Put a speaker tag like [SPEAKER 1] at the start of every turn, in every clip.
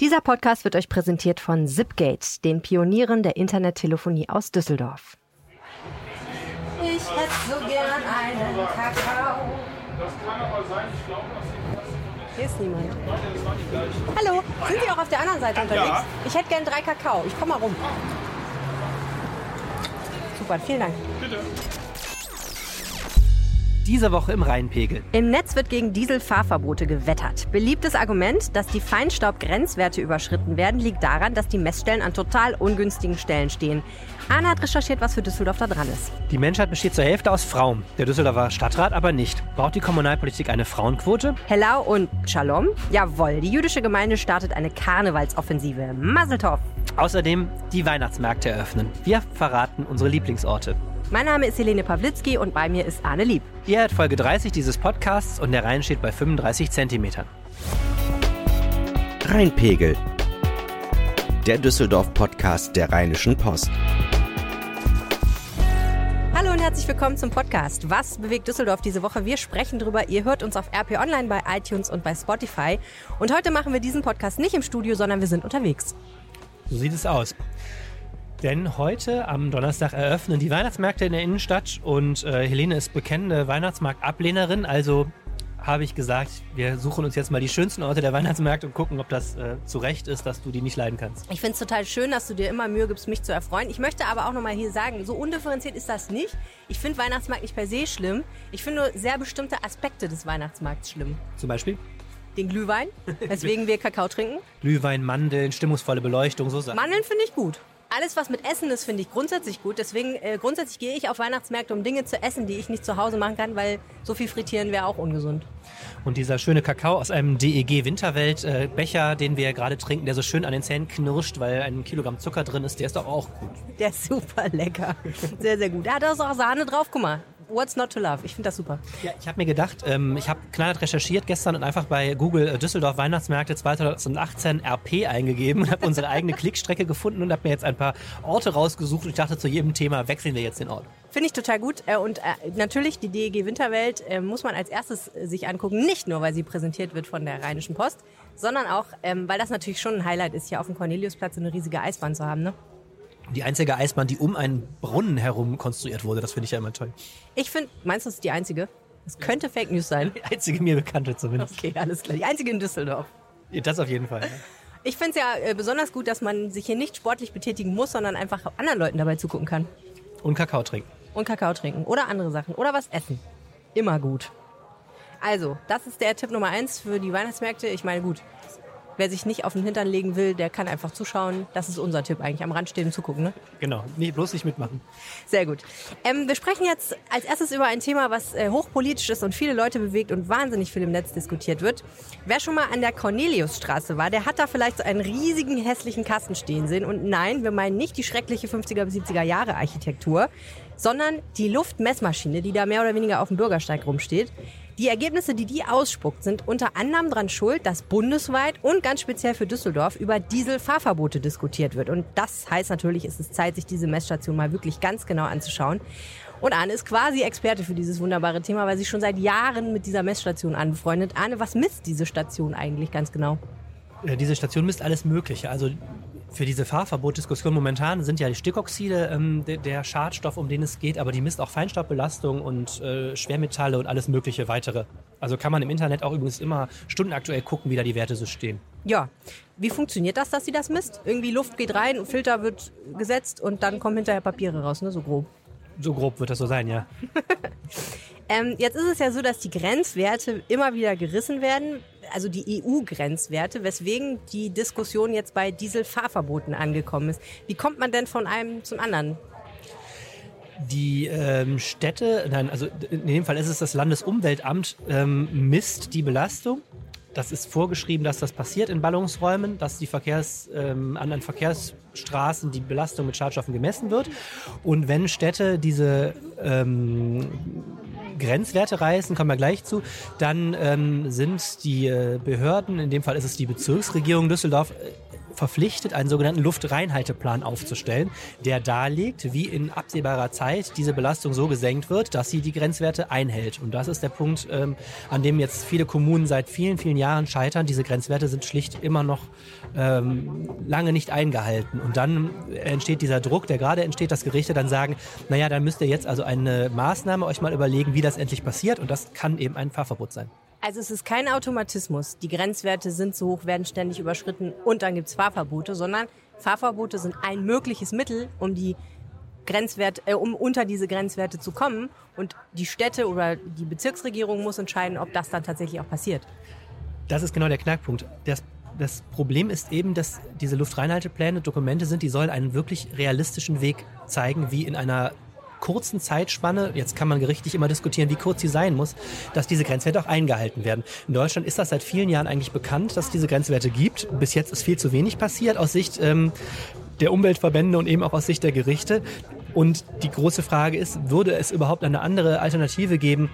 [SPEAKER 1] Dieser Podcast wird euch präsentiert von Zipgate, den Pionieren der Internettelefonie aus Düsseldorf.
[SPEAKER 2] Ich hätte so gern einen Kakao.
[SPEAKER 3] Das kann aber sein, ich glaube, dass
[SPEAKER 1] Hier ist niemand. Hallo, sind Sie auch auf der anderen Seite unterwegs?
[SPEAKER 3] Ja.
[SPEAKER 1] Ich hätte gern drei Kakao. Ich komme mal rum. Super, vielen Dank.
[SPEAKER 3] bitte.
[SPEAKER 4] Diese Woche im Rheinpegel.
[SPEAKER 1] Im Netz wird gegen Dieselfahrverbote gewettert. Beliebtes Argument, dass die Feinstaubgrenzwerte überschritten werden, liegt daran, dass die Messstellen an total ungünstigen Stellen stehen. Anna hat recherchiert, was für Düsseldorf da dran ist.
[SPEAKER 4] Die Menschheit besteht zur Hälfte aus Frauen. Der Düsseldorfer Stadtrat aber nicht. Braucht die Kommunalpolitik eine Frauenquote?
[SPEAKER 1] Hello und Shalom? Jawohl, die jüdische Gemeinde startet eine Karnevalsoffensive. Mazeltov!
[SPEAKER 4] Außerdem die Weihnachtsmärkte eröffnen. Wir verraten unsere Lieblingsorte.
[SPEAKER 1] Mein Name ist Helene Pawlitzki und bei mir ist Arne Lieb.
[SPEAKER 4] Ihr hört Folge 30 dieses Podcasts und der Rhein steht bei 35 Zentimetern.
[SPEAKER 5] Rheinpegel. Der Düsseldorf-Podcast der Rheinischen Post.
[SPEAKER 1] Hallo und herzlich willkommen zum Podcast. Was bewegt Düsseldorf diese Woche? Wir sprechen drüber. Ihr hört uns auf RP Online bei iTunes und bei Spotify. Und heute machen wir diesen Podcast nicht im Studio, sondern wir sind unterwegs.
[SPEAKER 4] So sieht es aus. Denn heute am Donnerstag eröffnen die Weihnachtsmärkte in der Innenstadt und äh, Helene ist bekennende Weihnachtsmarktablehnerin, also habe ich gesagt, wir suchen uns jetzt mal die schönsten Orte der Weihnachtsmärkte und gucken, ob das äh, zu Recht ist, dass du die nicht leiden kannst.
[SPEAKER 1] Ich finde es total schön, dass du dir immer Mühe gibst, mich zu erfreuen. Ich möchte aber auch nochmal hier sagen, so undifferenziert ist das nicht. Ich finde Weihnachtsmarkt nicht per se schlimm. Ich finde nur sehr bestimmte Aspekte des Weihnachtsmarkts schlimm.
[SPEAKER 4] Zum Beispiel
[SPEAKER 1] Den Glühwein, weswegen wir Kakao trinken.
[SPEAKER 4] Glühwein, Mandeln, stimmungsvolle Beleuchtung, so Sachen.
[SPEAKER 1] Mandeln finde ich gut. Alles, was mit Essen ist, finde ich grundsätzlich gut. Deswegen, äh, grundsätzlich gehe ich auf Weihnachtsmärkte, um Dinge zu essen, die ich nicht zu Hause machen kann, weil so viel frittieren wäre auch ungesund.
[SPEAKER 4] Und dieser schöne Kakao aus einem DEG Winterwelt äh, Becher, den wir gerade trinken, der so schön an den Zähnen knirscht, weil ein Kilogramm Zucker drin ist, der ist doch auch gut.
[SPEAKER 1] Der ist super lecker. Sehr, sehr gut. Da hat auch Sahne drauf. Guck mal. What's not to love? Ich finde das super.
[SPEAKER 4] Ja, ich habe mir gedacht, ähm, ich habe knallhart recherchiert gestern und einfach bei Google äh, Düsseldorf Weihnachtsmärkte 2018 RP eingegeben und habe unsere eigene Klickstrecke gefunden und habe mir jetzt ein paar Orte rausgesucht und ich dachte, zu jedem Thema wechseln wir jetzt den Ort.
[SPEAKER 1] Finde ich total gut. Äh, Und äh, natürlich, die DEG Winterwelt muss man als erstes sich angucken. Nicht nur, weil sie präsentiert wird von der Rheinischen Post, sondern auch, ähm, weil das natürlich schon ein Highlight ist, hier auf dem Corneliusplatz eine riesige Eisbahn zu haben. Ne?
[SPEAKER 4] Die einzige Eisbahn, die um einen Brunnen herum konstruiert wurde, das finde ich ja immer toll.
[SPEAKER 1] Ich finde, meinst du, das ist die einzige? Das könnte Fake News sein.
[SPEAKER 4] Die einzige mir bekannte zumindest.
[SPEAKER 1] Okay, alles klar. Die einzige in Düsseldorf.
[SPEAKER 4] Das auf jeden Fall. ja.
[SPEAKER 1] Ich finde es ja äh, besonders gut, dass man sich hier nicht sportlich betätigen muss, sondern einfach anderen Leuten dabei zugucken kann.
[SPEAKER 4] Und Kakao trinken.
[SPEAKER 1] Und Kakao trinken oder andere Sachen oder was essen. Immer gut. Also, das ist der Tipp Nummer eins für die Weihnachtsmärkte. Ich meine, gut, wer sich nicht auf den Hintern legen will, der kann einfach zuschauen. Das ist unser Tipp eigentlich. Am Rand stehen und zugucken, ne?
[SPEAKER 4] Genau, nee, bloß nicht mitmachen.
[SPEAKER 1] Sehr gut. Ähm, wir sprechen jetzt als erstes über ein Thema, was äh, hochpolitisch ist und viele Leute bewegt und wahnsinnig viel im Netz diskutiert wird. Wer schon mal an der Corneliusstraße war, der hat da vielleicht so einen riesigen hässlichen Kasten stehen sehen. Und nein, wir meinen nicht die schreckliche 50er bis 70er Jahre Architektur, sondern die Luftmessmaschine, die da mehr oder weniger auf dem Bürgersteig rumsteht. Die Ergebnisse, die die ausspuckt, sind unter anderem daran schuld, dass bundesweit und ganz speziell für Düsseldorf über Dieselfahrverbote diskutiert wird. Und das heißt natürlich, es ist Zeit, sich diese Messstation mal wirklich ganz genau anzuschauen. Und Arne ist quasi Experte für dieses wunderbare Thema, weil sie schon seit Jahren mit dieser Messstation anbefreundet. Arne, was misst diese Station eigentlich ganz genau?
[SPEAKER 4] Äh, Diese Station misst alles Mögliche. Also für diese Fahrverbotdiskussion momentan sind ja die Stickoxide ähm, der, Schadstoff, um den es geht, aber die misst auch Feinstaubbelastung und äh, Schwermetalle und alles mögliche weitere. Also kann man im Internet auch übrigens immer stundenaktuell gucken, wie da die Werte so stehen.
[SPEAKER 1] Ja, wie funktioniert das, dass sie das misst? Irgendwie Luft geht rein, Filter wird gesetzt und dann kommen hinterher Papiere raus, ne? So grob.
[SPEAKER 4] So grob wird das so sein, ja.
[SPEAKER 1] Ähm, jetzt ist es ja so, dass die Grenzwerte immer wieder gerissen werden, also die EU-Grenzwerte, weswegen die Diskussion jetzt bei Dieselfahrverboten angekommen ist. Wie kommt man denn von einem zum anderen?
[SPEAKER 4] Die ähm, Städte, nein, also in dem Fall ist es das Landesumweltamt, ähm, misst die Belastung. Das ist vorgeschrieben, dass das passiert in Ballungsräumen, dass die Verkehrs, ähm, an den Verkehrsstraßen die Belastung mit Schadstoffen gemessen wird. Und wenn Städte diese ähm, Grenzwerte reißen, kommen wir gleich zu, dann ähm, sind die äh, Behörden, in dem Fall ist es die Bezirksregierung Düsseldorf, äh, verpflichtet, einen sogenannten Luftreinhalteplan aufzustellen, der darlegt, wie in absehbarer Zeit diese Belastung so gesenkt wird, dass sie die Grenzwerte einhält. Und das ist der Punkt, ähm, an dem jetzt viele Kommunen seit vielen, vielen Jahren scheitern. Diese Grenzwerte sind schlicht immer noch ähm, lange nicht eingehalten. Und dann entsteht dieser Druck, der gerade entsteht, dass Gerichte dann sagen, naja, dann müsst ihr jetzt also eine Maßnahme euch mal überlegen, wie das endlich passiert. Und das kann eben ein Fahrverbot sein.
[SPEAKER 1] Also es ist kein Automatismus. Die Grenzwerte sind so hoch, werden ständig überschritten und dann gibt es Fahrverbote, sondern Fahrverbote sind ein mögliches Mittel, um die Grenzwerte, äh, um unter diese Grenzwerte zu kommen. Und die Städte oder die Bezirksregierung muss entscheiden, ob das dann tatsächlich auch passiert.
[SPEAKER 4] Das ist genau der Knackpunkt. Das, das Problem ist eben, dass diese Luftreinhaltepläne Dokumente sind, die sollen einen wirklich realistischen Weg zeigen, wie in einer kurzen Zeitspanne, jetzt kann man gerichtlich immer diskutieren, wie kurz sie sein muss, dass diese Grenzwerte auch eingehalten werden. In Deutschland ist das seit vielen Jahren eigentlich bekannt, dass es diese Grenzwerte gibt. Bis jetzt ist viel zu wenig passiert aus Sicht ähm, der Umweltverbände und eben auch aus Sicht der Gerichte. Und die große Frage ist, würde es überhaupt eine andere Alternative geben,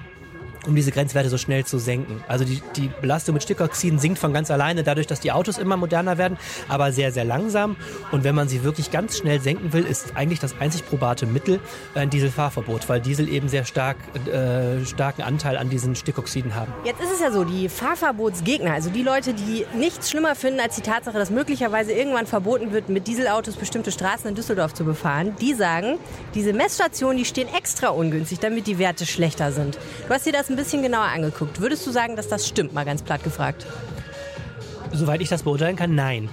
[SPEAKER 4] um diese Grenzwerte so schnell zu senken. Also die, die Belastung mit Stickoxiden sinkt von ganz alleine dadurch, dass die Autos immer moderner werden, aber sehr, sehr langsam. Und wenn man sie wirklich ganz schnell senken will, ist eigentlich das einzig probate Mittel ein Dieselfahrverbot, weil Diesel eben sehr stark, äh, starken Anteil an diesen Stickoxiden haben.
[SPEAKER 1] Jetzt ist es ja so, die Fahrverbotsgegner, also die Leute, die nichts schlimmer finden als die Tatsache, dass möglicherweise irgendwann verboten wird, mit Dieselautos bestimmte Straßen in Düsseldorf zu befahren, die sagen, diese Messstationen, die stehen extra ungünstig, damit die Werte schlechter sind. Du hast dir das ein bisschen genauer angeguckt. Würdest du sagen, dass das stimmt, mal ganz platt gefragt?
[SPEAKER 4] Soweit ich das beurteilen kann, nein.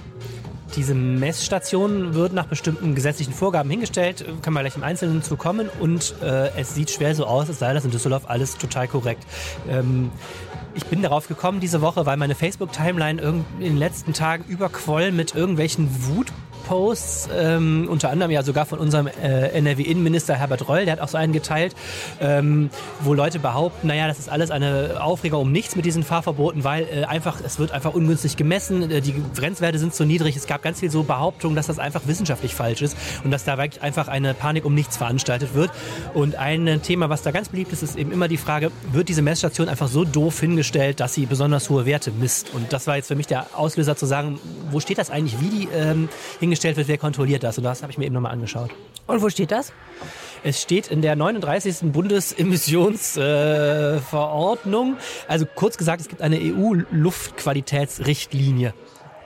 [SPEAKER 4] Diese Messstation wird nach bestimmten gesetzlichen Vorgaben hingestellt, kann man gleich im Einzelnen zu kommen und äh, es sieht schwer so aus, als sei das in Düsseldorf alles total korrekt. Ähm, ich bin darauf gekommen diese Woche, weil meine Facebook-Timeline in den letzten Tagen überquoll mit irgendwelchen Wut Posts, ähm, unter anderem ja sogar von unserem äh, NRW-Innenminister Herbert Reul, der hat auch so einen geteilt, ähm, wo Leute behaupten, naja, das ist alles eine Aufregung um nichts mit diesen Fahrverboten, weil äh, einfach, es wird einfach ungünstig gemessen, äh, die Grenzwerte sind zu niedrig. Es gab ganz viel so Behauptungen, dass das einfach wissenschaftlich falsch ist und dass da wirklich einfach eine Panik um nichts veranstaltet wird. Und ein Thema, was da ganz beliebt ist, ist eben immer die Frage, wird diese Messstation einfach so doof hingestellt, dass sie besonders hohe Werte misst? Und das war jetzt für mich der Auslöser zu sagen, wo steht das eigentlich, wie die ähm, hingestellt wird, wer kontrolliert das? Und das habe ich mir eben nochmal angeschaut.
[SPEAKER 1] Und wo steht das?
[SPEAKER 4] Es steht in der 39. Bundesemissionsverordnung. Äh, also kurz gesagt, es gibt eine EU-Luftqualitätsrichtlinie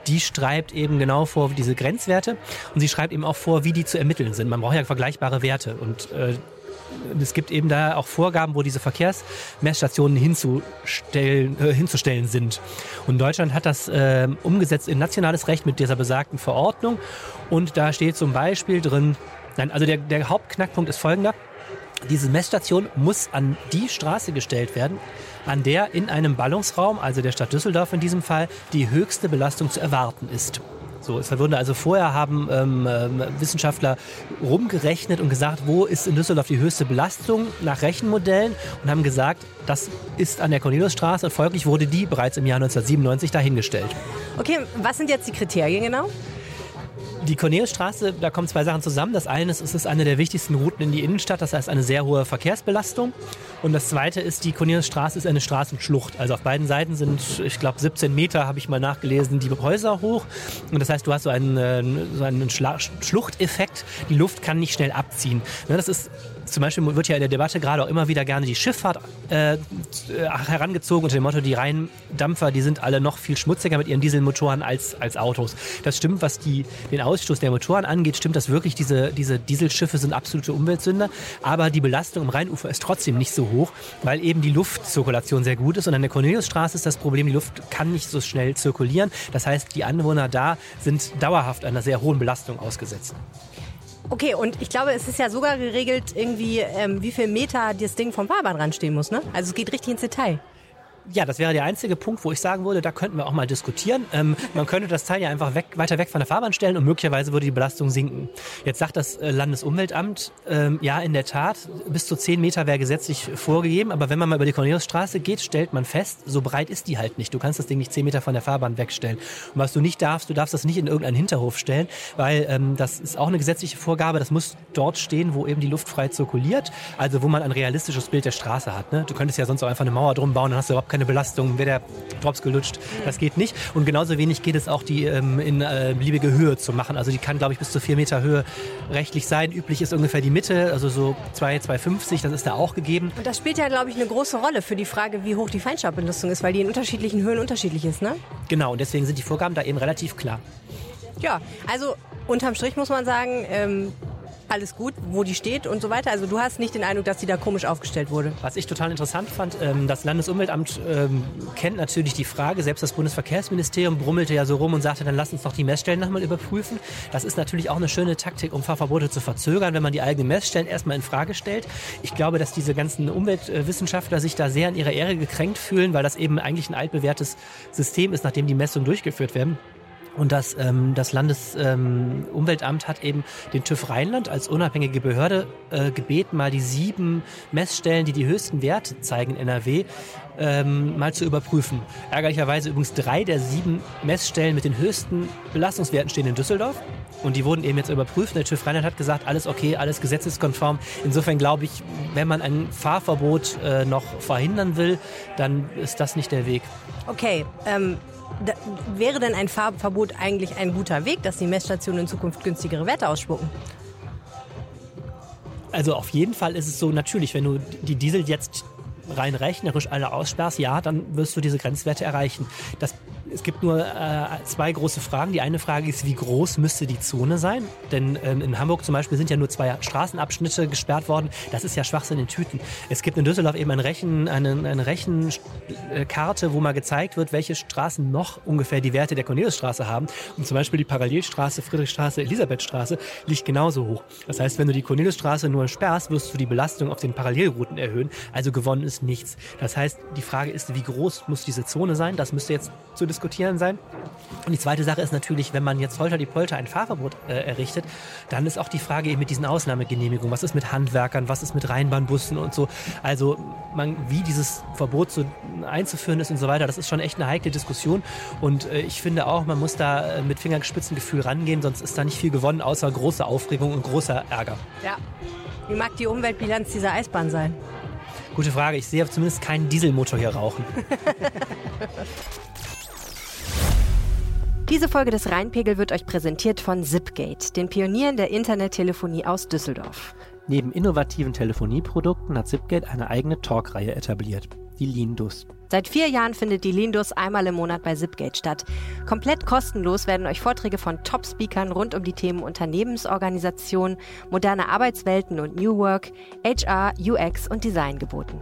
[SPEAKER 4] die schreibt eben genau vor diese Grenzwerte und sie schreibt eben auch vor, wie die zu ermitteln sind. Man braucht ja vergleichbare Werte und äh, es gibt eben da auch Vorgaben, wo diese Verkehrsmessstationen hinzustellen, äh, hinzustellen sind. Und Deutschland hat das äh, umgesetzt in nationales Recht mit dieser besagten Verordnung. Und da steht zum Beispiel drin, nein, also der, der Hauptknackpunkt ist folgender. Diese Messstation muss an die Straße gestellt werden, an der in einem Ballungsraum, also der Stadt Düsseldorf in diesem Fall, die höchste Belastung zu erwarten ist. So, es wurde also vorher haben ähm, ähm, Wissenschaftler rumgerechnet und gesagt, wo ist in Düsseldorf die höchste Belastung nach Rechenmodellen und haben gesagt, das ist an der Corneliusstraße und folglich wurde die bereits im Jahr 1997 dahingestellt.
[SPEAKER 1] Okay, was sind jetzt die Kriterien genau?
[SPEAKER 4] Die Corneliusstraße, da kommen zwei Sachen zusammen. Das eine ist, es ist eine der wichtigsten Routen in die Innenstadt, das heißt eine sehr hohe Verkehrsbelastung. Und das zweite ist, die Corneliusstraße ist eine Straßenschlucht. Also auf beiden Seiten sind, ich glaube, 17 Meter, habe ich mal nachgelesen, die Häuser hoch. Und das heißt, du hast so einen, äh, so einen Schluchteffekt. Die Luft kann nicht schnell abziehen. Ne, das ist zum Beispiel wird ja in der Debatte gerade auch immer wieder gerne die Schifffahrt äh, herangezogen unter dem Motto, die Rheindampfer, die sind alle noch viel schmutziger mit ihren Dieselmotoren als, als Autos. Das stimmt, was die, den Ausstoß der Motoren angeht, stimmt das wirklich, diese, diese Dieselschiffe sind absolute Umweltsünder, aber die Belastung im Rheinufer ist trotzdem nicht so hoch, weil eben die Luftzirkulation sehr gut ist und an der Corneliusstraße ist das Problem, die Luft kann nicht so schnell zirkulieren. Das heißt, die Anwohner da sind dauerhaft einer sehr hohen Belastung ausgesetzt.
[SPEAKER 1] Okay, und ich glaube, es ist ja sogar geregelt, irgendwie, ähm, wie viel Meter das Ding vom Fahrbahnrand stehen muss, ne? Also es geht richtig ins Detail
[SPEAKER 4] ja, das wäre der einzige Punkt, wo ich sagen würde, da könnten wir auch mal diskutieren. Ähm, man könnte das Teil ja einfach weg, weiter weg von der Fahrbahn stellen und möglicherweise würde die Belastung sinken. Jetzt sagt das äh, Landesumweltamt, ähm, ja, in der Tat, bis zu 10 Meter wäre gesetzlich vorgegeben, aber wenn man mal über die Corneliusstraße geht, stellt man fest, so breit ist die halt nicht. Du kannst das Ding nicht 10 Meter von der Fahrbahn wegstellen. Und was du nicht darfst, du darfst das nicht in irgendeinen Hinterhof stellen, weil ähm, das ist auch eine gesetzliche Vorgabe, das muss dort stehen, wo eben die Luft frei zirkuliert, also wo man ein realistisches Bild der Straße hat. Ne? Du könntest ja sonst auch einfach eine Mauer drum bauen, dann hast du überhaupt keine keine Belastung, wäre der Drops gelutscht. Das geht nicht. Und genauso wenig geht es auch, die ähm, in äh, beliebige Höhe zu machen. Also die kann, glaube ich, bis zu vier Meter Höhe rechtlich sein. Üblich ist ungefähr die Mitte, also so 2, 2,50, das ist da auch gegeben.
[SPEAKER 1] Und das spielt ja, glaube ich, eine große Rolle für die Frage, wie hoch die Feinstaubbelastung ist, weil die in unterschiedlichen Höhen unterschiedlich ist, ne?
[SPEAKER 4] Genau, und deswegen sind die Vorgaben da eben relativ klar.
[SPEAKER 1] Ja, also unterm Strich muss man sagen, ähm, alles gut, wo die steht und so weiter. Also du hast nicht den Eindruck, dass die da komisch aufgestellt wurde.
[SPEAKER 4] Was ich total interessant fand, ähm, das Landesumweltamt ähm, kennt natürlich die Frage, selbst das Bundesverkehrsministerium brummelte ja so rum und sagte, dann lass uns doch die Messstellen nochmal überprüfen. Das ist natürlich auch eine schöne Taktik, um Fahrverbote zu verzögern, wenn man die eigenen Messstellen erstmal in Frage stellt. Ich glaube, dass diese ganzen Umweltwissenschaftler sich da sehr in ihrer Ehre gekränkt fühlen, weil das eben eigentlich ein altbewährtes System ist, nachdem die Messungen durchgeführt werden. Und das, ähm, das Landesumweltamt ähm, hat eben den TÜV Rheinland als unabhängige Behörde äh, gebeten, mal die sieben Messstellen, die die höchsten Werte zeigen in NRW, ähm, mal zu überprüfen. Ärgerlicherweise übrigens drei der sieben Messstellen mit den höchsten Belastungswerten stehen in Düsseldorf. Und die wurden eben jetzt überprüft. Der TÜV Rheinland hat gesagt, alles okay, alles gesetzeskonform. Insofern glaube ich, wenn man ein Fahrverbot äh, noch verhindern will, dann ist das nicht der Weg.
[SPEAKER 1] Okay, ähm, da, wäre denn ein Fahrverbot eigentlich ein guter Weg, dass die Messstationen in Zukunft günstigere Werte ausspucken?
[SPEAKER 4] Also auf jeden Fall ist es so, natürlich, wenn du die Diesel jetzt rein rechnerisch alle aussperrst, ja, dann wirst du diese Grenzwerte erreichen. Das es gibt nur äh, zwei große Fragen. Die eine Frage ist, wie groß müsste die Zone sein? Denn ähm, in Hamburg zum Beispiel sind ja nur zwei Straßenabschnitte gesperrt worden. Das ist ja Schwachsinn in Tüten. Es gibt in Düsseldorf eben ein Rechen, eine, eine Rechenkarte, wo mal gezeigt wird, welche Straßen noch ungefähr die Werte der Corneliusstraße haben. Und zum Beispiel die Parallelstraße, Friedrichstraße, Elisabethstraße liegt genauso hoch. Das heißt, wenn du die Corneliusstraße nur sperrst, wirst du die Belastung auf den Parallelrouten erhöhen. Also gewonnen ist nichts. Das heißt, die Frage ist, wie groß muss diese Zone sein? Das müsste jetzt zu diskutieren diskutieren sein. Und die zweite Sache ist natürlich, wenn man jetzt Holter die Polter ein Fahrverbot äh, errichtet, dann ist auch die Frage eben mit diesen Ausnahmegenehmigungen. Was ist mit Handwerkern? Was ist mit Rheinbahnbussen und so? Also, man, wie dieses Verbot so einzuführen ist und so weiter, das ist schon echt eine heikle Diskussion. Und äh, ich finde auch, man muss da äh, mit Fingerspitzengefühl rangehen, sonst ist da nicht viel gewonnen, außer große Aufregung und großer Ärger.
[SPEAKER 1] Ja. Wie mag die Umweltbilanz dieser Eisbahn sein?
[SPEAKER 4] Gute Frage. Ich sehe zumindest keinen Dieselmotor hier rauchen.
[SPEAKER 1] Diese Folge des Rheinpegel wird euch präsentiert von Zipgate, den Pionieren der Internettelefonie aus Düsseldorf.
[SPEAKER 4] Neben innovativen Telefonieprodukten hat Zipgate eine eigene Talkreihe etabliert, die Lindus.
[SPEAKER 1] Seit vier Jahren findet die Lindus einmal im Monat bei Zipgate statt. Komplett kostenlos werden euch Vorträge von Top-Speakern rund um die Themen Unternehmensorganisation, moderne Arbeitswelten und New Work, HR, UX und Design geboten.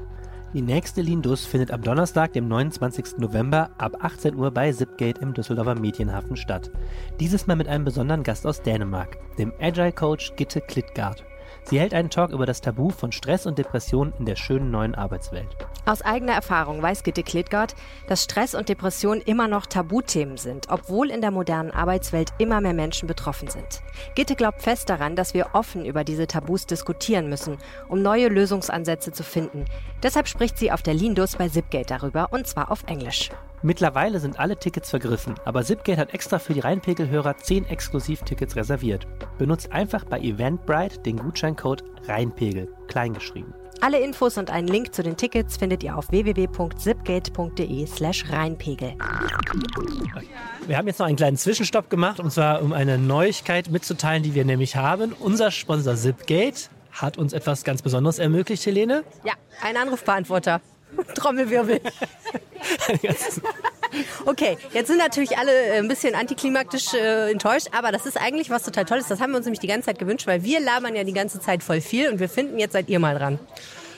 [SPEAKER 4] Die nächste Lindus findet am Donnerstag, dem 29. November ab 18 Uhr bei Zipgate im Düsseldorfer Medienhafen statt. Dieses Mal mit einem besonderen Gast aus Dänemark, dem Agile Coach Gitte Klittgard. Sie hält einen Talk über das Tabu von Stress und Depression in der schönen neuen Arbeitswelt.
[SPEAKER 1] Aus eigener Erfahrung weiß Gitte Klitgard, dass Stress und Depression immer noch Tabuthemen sind, obwohl in der modernen Arbeitswelt immer mehr Menschen betroffen sind. Gitte glaubt fest daran, dass wir offen über diese Tabus diskutieren müssen, um neue Lösungsansätze zu finden. Deshalb spricht sie auf der Lindus bei Zipgate darüber, und zwar auf Englisch.
[SPEAKER 4] Mittlerweile sind alle Tickets vergriffen, aber Zipgate hat extra für die Rheinpegel-Hörer 10 Exklusivtickets reserviert. Benutzt einfach bei Eventbrite den Gutscheincode RHEINPEGEL, kleingeschrieben.
[SPEAKER 1] Alle Infos und einen Link zu den Tickets findet ihr auf www.zipgate.de slash Rheinpegel.
[SPEAKER 4] Wir haben jetzt noch einen kleinen Zwischenstopp gemacht, und zwar um eine Neuigkeit mitzuteilen, die wir nämlich haben. Unser Sponsor Zipgate hat uns etwas ganz Besonderes ermöglicht, Helene.
[SPEAKER 1] Ja, ein Anrufbeantworter. Trommelwirbel. okay, jetzt sind natürlich alle äh, ein bisschen antiklimaktisch äh, enttäuscht, aber das ist eigentlich was total Tolles. Das haben wir uns nämlich die ganze Zeit gewünscht, weil wir labern ja die ganze Zeit voll viel und wir finden, jetzt seid ihr mal dran.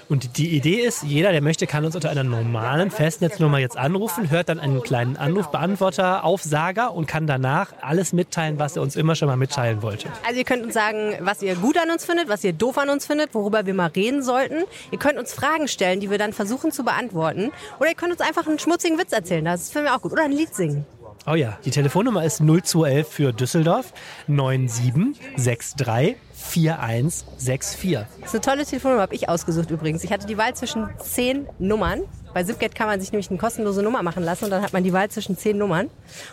[SPEAKER 4] Und die Idee ist, jeder, der möchte, kann uns unter einer normalen Festnetznummer jetzt anrufen, hört dann einen kleinen Anrufbeantworter Aufsager und kann danach alles mitteilen, was er uns immer schon mal mitteilen wollte.
[SPEAKER 1] Also ihr könnt uns sagen, was ihr gut an uns findet, was ihr doof an uns findet, worüber wir mal reden sollten. Ihr könnt uns Fragen stellen, die wir dann versuchen zu beantworten. Oder ihr könnt uns einfach einen schmutzigen Witz erzählen, das finden wir auch gut. Oder ein Lied singen.
[SPEAKER 4] Oh ja, die Telefonnummer ist 0211 für Düsseldorf 9763 4164.
[SPEAKER 1] Das ist eine tolle Telefonnummer, habe ich ausgesucht übrigens. Ich hatte die Wahl zwischen zehn Nummern. Bei Zipgate kann man sich nämlich eine kostenlose Nummer machen lassen und dann hat man die Wahl zwischen zehn Nummern.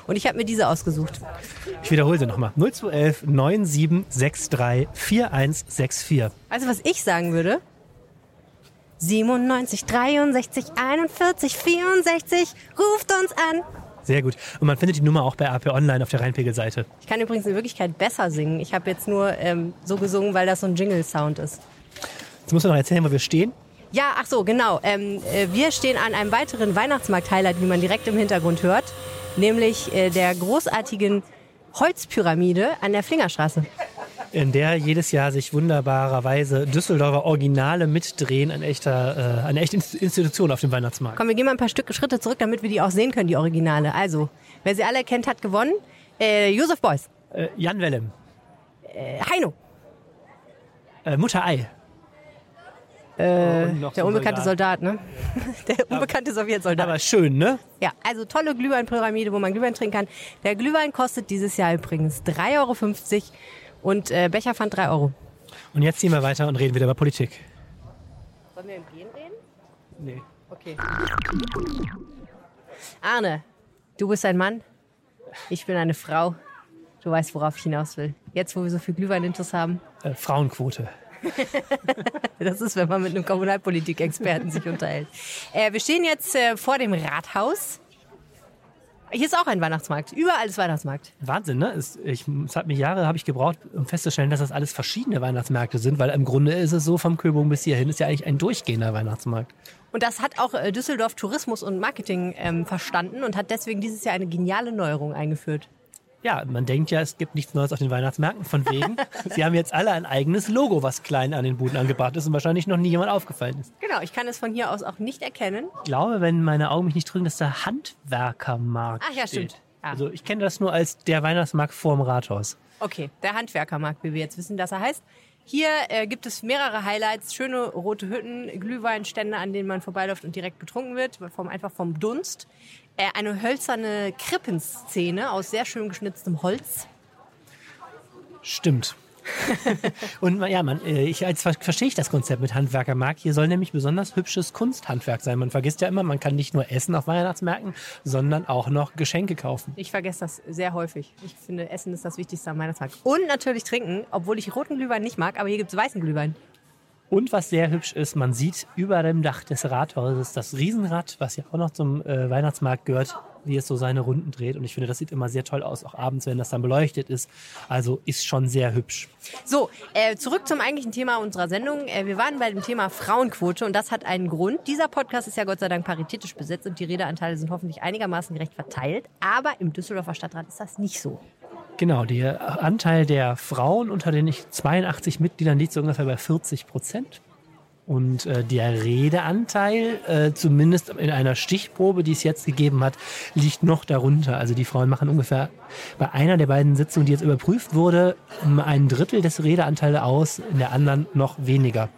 [SPEAKER 1] Und ich habe mir diese ausgesucht.
[SPEAKER 4] Ich wiederhole sie nochmal. 0211 9763 4164.
[SPEAKER 1] Also was ich sagen würde, 97 63 41 64. Ruft uns an.
[SPEAKER 4] Sehr gut. Und man findet die Nummer auch bei AP Online auf der Rheinpegel-Seite.
[SPEAKER 1] Ich kann übrigens in Wirklichkeit besser singen. Ich habe jetzt nur ähm, so gesungen, weil das so ein Jingle-Sound ist.
[SPEAKER 4] Jetzt musst du noch erzählen, wo wir stehen.
[SPEAKER 1] Ja, ach so, genau. Ähm, äh, wir stehen an einem weiteren Weihnachtsmarkt-Highlight, wie man direkt im Hintergrund hört, nämlich äh, der großartigen Holzpyramide an der Flingerstraße.
[SPEAKER 4] In der jedes Jahr sich wunderbarerweise Düsseldorfer Originale mitdrehen, ein echter, äh, eine echte Inst- Institution auf dem Weihnachtsmarkt.
[SPEAKER 1] Komm, wir gehen mal ein paar Stücke Schritte zurück, damit wir die auch sehen können, die Originale. Also, wer sie alle kennt, hat gewonnen. Äh, Josef Beuys,
[SPEAKER 4] Äh, Jan Wellem,
[SPEAKER 1] äh, Heino,
[SPEAKER 4] äh, Mutter Ei. Äh,
[SPEAKER 1] der unbekannte Soldat, ne? Der unbekannte Sowjetsoldat.
[SPEAKER 4] Aber schön, ne?
[SPEAKER 1] Ja, also tolle Glühweinpyramide, wo man Glühwein trinken kann. Der Glühwein kostet dieses Jahr übrigens 3,50 Euro und äh, Becherpfand 3 Euro.
[SPEAKER 4] Und jetzt ziehen wir weiter und reden wieder über Politik.
[SPEAKER 1] Sollen wir im Gehen reden?
[SPEAKER 4] Nee.
[SPEAKER 1] Okay. Arne, du bist ein Mann, ich bin eine Frau. Du weißt, worauf ich hinaus will. Jetzt, wo wir so viel Glühweinintus haben.
[SPEAKER 4] Äh, Frauenquote.
[SPEAKER 1] Das ist, wenn man mit einem Kommunalpolitik-Experten sich unterhält. Äh, wir stehen jetzt äh, vor dem Rathaus. Hier ist auch ein Weihnachtsmarkt. Überall ist Weihnachtsmarkt.
[SPEAKER 4] Wahnsinn, ne? Es, ich, es hat mir Jahre habe ich gebraucht, um festzustellen, dass das alles verschiedene Weihnachtsmärkte sind, weil im Grunde ist es so vom Köbung bis hierhin ist ja eigentlich ein durchgehender Weihnachtsmarkt.
[SPEAKER 1] Und das hat auch äh, Düsseldorf Tourismus und Marketing ähm, verstanden und hat deswegen dieses Jahr eine geniale Neuerung eingeführt.
[SPEAKER 4] Ja, man denkt ja, es gibt nichts Neues auf den Weihnachtsmärkten. Von wegen, sie haben jetzt alle ein eigenes Logo, was klein an den Buden angebracht ist und wahrscheinlich noch nie jemand aufgefallen ist.
[SPEAKER 1] Genau, ich kann es von hier aus auch nicht erkennen.
[SPEAKER 4] Ich glaube, wenn meine Augen mich nicht trügen, dass da Handwerkermarkt
[SPEAKER 1] Ach ja,
[SPEAKER 4] steht.
[SPEAKER 1] stimmt. Ja.
[SPEAKER 4] Also ich kenne das nur als der Weihnachtsmarkt vorm Rathaus.
[SPEAKER 1] Okay, der Handwerkermarkt, wie wir jetzt wissen, dass er heißt. Hier äh, gibt es mehrere Highlights, schöne rote Hütten, Glühweinstände, an denen man vorbeiläuft und direkt betrunken wird, vom, einfach vom Dunst. Äh, eine hölzerne Krippenszene aus sehr schön geschnitztem Holz.
[SPEAKER 4] Stimmt. und ja, man, äh, ich ver- verstehe ich das Konzept mit Handwerkermarkt. Hier soll nämlich besonders hübsches Kunsthandwerk sein. Man vergisst ja immer, man kann nicht nur essen auf Weihnachtsmärkten, sondern auch noch Geschenke kaufen.
[SPEAKER 1] Ich vergesse das sehr häufig. Ich finde, Essen ist das Wichtigste am Weihnachtsmarkt. Und natürlich trinken, obwohl ich roten Glühwein nicht mag, aber hier gibt es weißen Glühwein.
[SPEAKER 4] Und was sehr hübsch ist, man sieht über dem Dach des Rathauses das Riesenrad, was ja auch noch zum äh, Weihnachtsmarkt gehört, wie es so seine Runden dreht. Und ich finde, das sieht immer sehr toll aus, auch abends, wenn das dann beleuchtet ist. Also ist schon sehr hübsch.
[SPEAKER 1] So, äh, zurück zum eigentlichen Thema unserer Sendung. Äh, wir waren bei dem Thema Frauenquote und das hat einen Grund. Dieser Podcast ist ja Gott sei Dank paritätisch besetzt und die Redeanteile sind hoffentlich einigermaßen gerecht verteilt. Aber im Düsseldorfer Stadtrat ist das nicht so.
[SPEAKER 4] Genau, der Anteil der Frauen unter den 82 Mitgliedern liegt so ungefähr bei 40 Prozent. Und äh, der Redeanteil, äh, zumindest in einer Stichprobe, die es jetzt gegeben hat, liegt noch darunter. Also die Frauen machen ungefähr bei einer der beiden Sitzungen, die jetzt überprüft wurde, ein Drittel des Redeanteils aus, in der anderen noch weniger.